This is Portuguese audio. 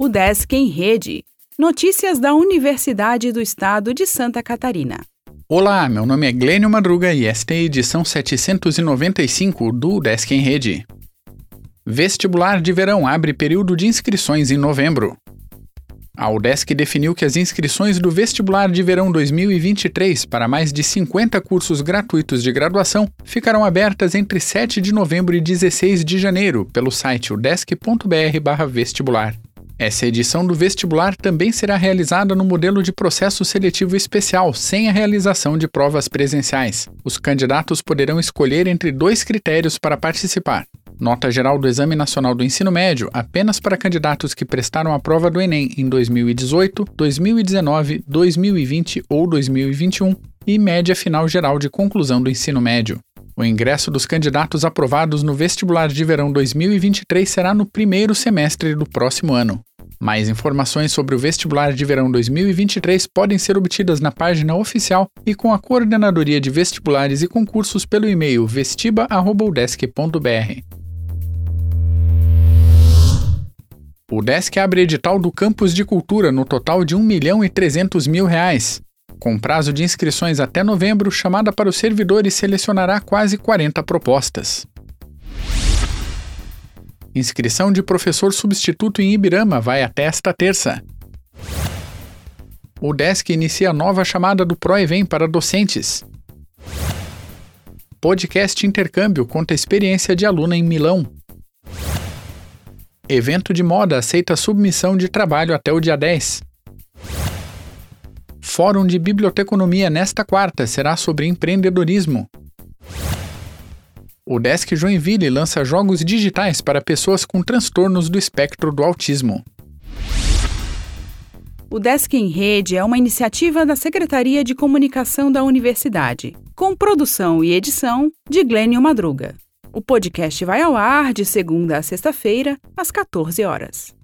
O Desk em Rede. Notícias da Universidade do Estado de Santa Catarina. Olá, meu nome é Glênio Madruga e esta é a edição 795 do Desk em Rede. Vestibular de verão abre período de inscrições em novembro. A UDESC definiu que as inscrições do vestibular de verão 2023 para mais de 50 cursos gratuitos de graduação ficarão abertas entre 7 de novembro e 16 de janeiro pelo site udesc.br/vestibular. Essa edição do vestibular também será realizada no modelo de processo seletivo especial, sem a realização de provas presenciais. Os candidatos poderão escolher entre dois critérios para participar: Nota geral do Exame Nacional do Ensino Médio apenas para candidatos que prestaram a prova do Enem em 2018, 2019, 2020 ou 2021 e média final geral de conclusão do ensino médio. O ingresso dos candidatos aprovados no vestibular de verão 2023 será no primeiro semestre do próximo ano. Mais informações sobre o vestibular de verão 2023 podem ser obtidas na página oficial e com a Coordenadoria de Vestibulares e Concursos pelo e-mail vestiba.udesc.br. O Desk abre edital do Campus de Cultura no total de 1 milhão e 300 mil reais. Com prazo de inscrições até novembro, chamada para os servidores selecionará quase 40 propostas. Inscrição de professor substituto em Ibirama vai até esta terça. O Desk inicia nova chamada do ProEvem para docentes. Podcast Intercâmbio conta experiência de aluna em Milão. Evento de moda aceita submissão de trabalho até o dia 10. Fórum de Biblioteconomia nesta quarta será sobre empreendedorismo. O Desk Joinville lança jogos digitais para pessoas com transtornos do espectro do autismo. O Desk em Rede é uma iniciativa da Secretaria de Comunicação da Universidade, com produção e edição de Glênio Madruga. O podcast vai ao ar de segunda a sexta-feira, às 14 horas.